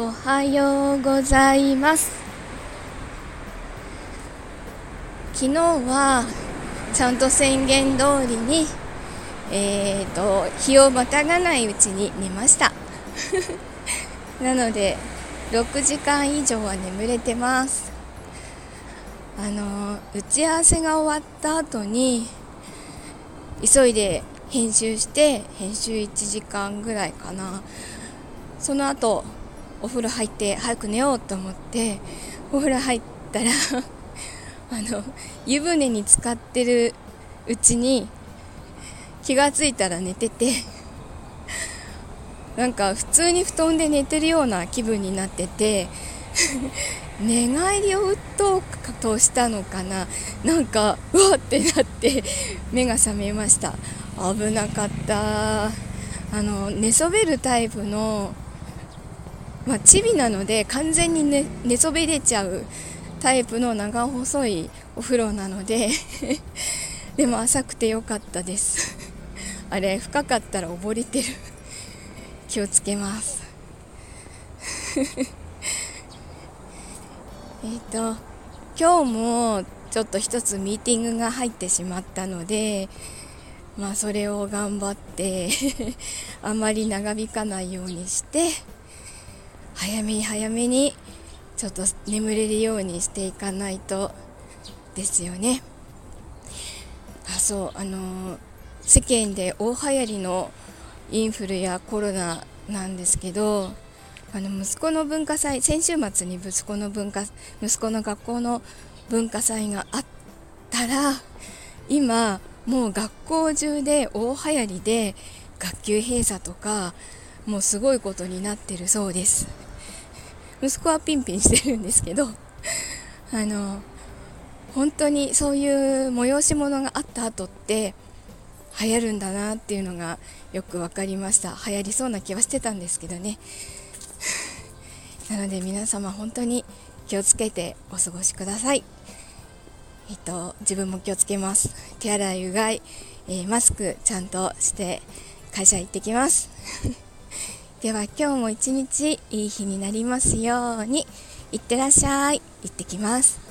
おはようございます。昨日はちゃんと宣言通りにえーと日をまたがないうちに寝ました。なので6時間以上は眠れてます。あの打ち合わせが終わった後に急いで編集して編集1時間ぐらいかな。その後お風呂入って早く寝ようと思ってお風呂入ったら あの湯船に浸かってるうちに気がついたら寝てて なんか普通に布団で寝てるような気分になってて 寝返りを打とうとしたのかな？なんかうわってなって目が覚めました。危なかった。あの寝そべるタイプのまあ、チビなので完全に寝寝そべれちゃうタイプの長細いお風呂なので でも浅くてよかったです。あれ深かったら溺れてる。気をつけます。えっと今日もちょっと一つミーティングが入ってしまったのでまあそれを頑張ってあまり長引かないようにして早めに早めにちょっと眠れるようにしていかないとですよね。あそうあの、世間で大流行りのインフルやコロナなんですけどあの息子の文化祭先週末に息子の文化息子の学校の文化祭があったら今もう学校中で大流行りで学級閉鎖とかもうすごいことになってるそうです。息子はピンピンしてるんですけど あの本当にそういう催し物があった後って流行るんだなっていうのがよく分かりました。流行りそうな気はしてたんですけどね。なので皆様本当に気をつけてお過ごしください。えっと自分も気をつけます。手洗いうがい、えー、マスクちゃんとして会社行ってきます。では今日も一日いい日になりますように。いってらっしゃい。行ってきます。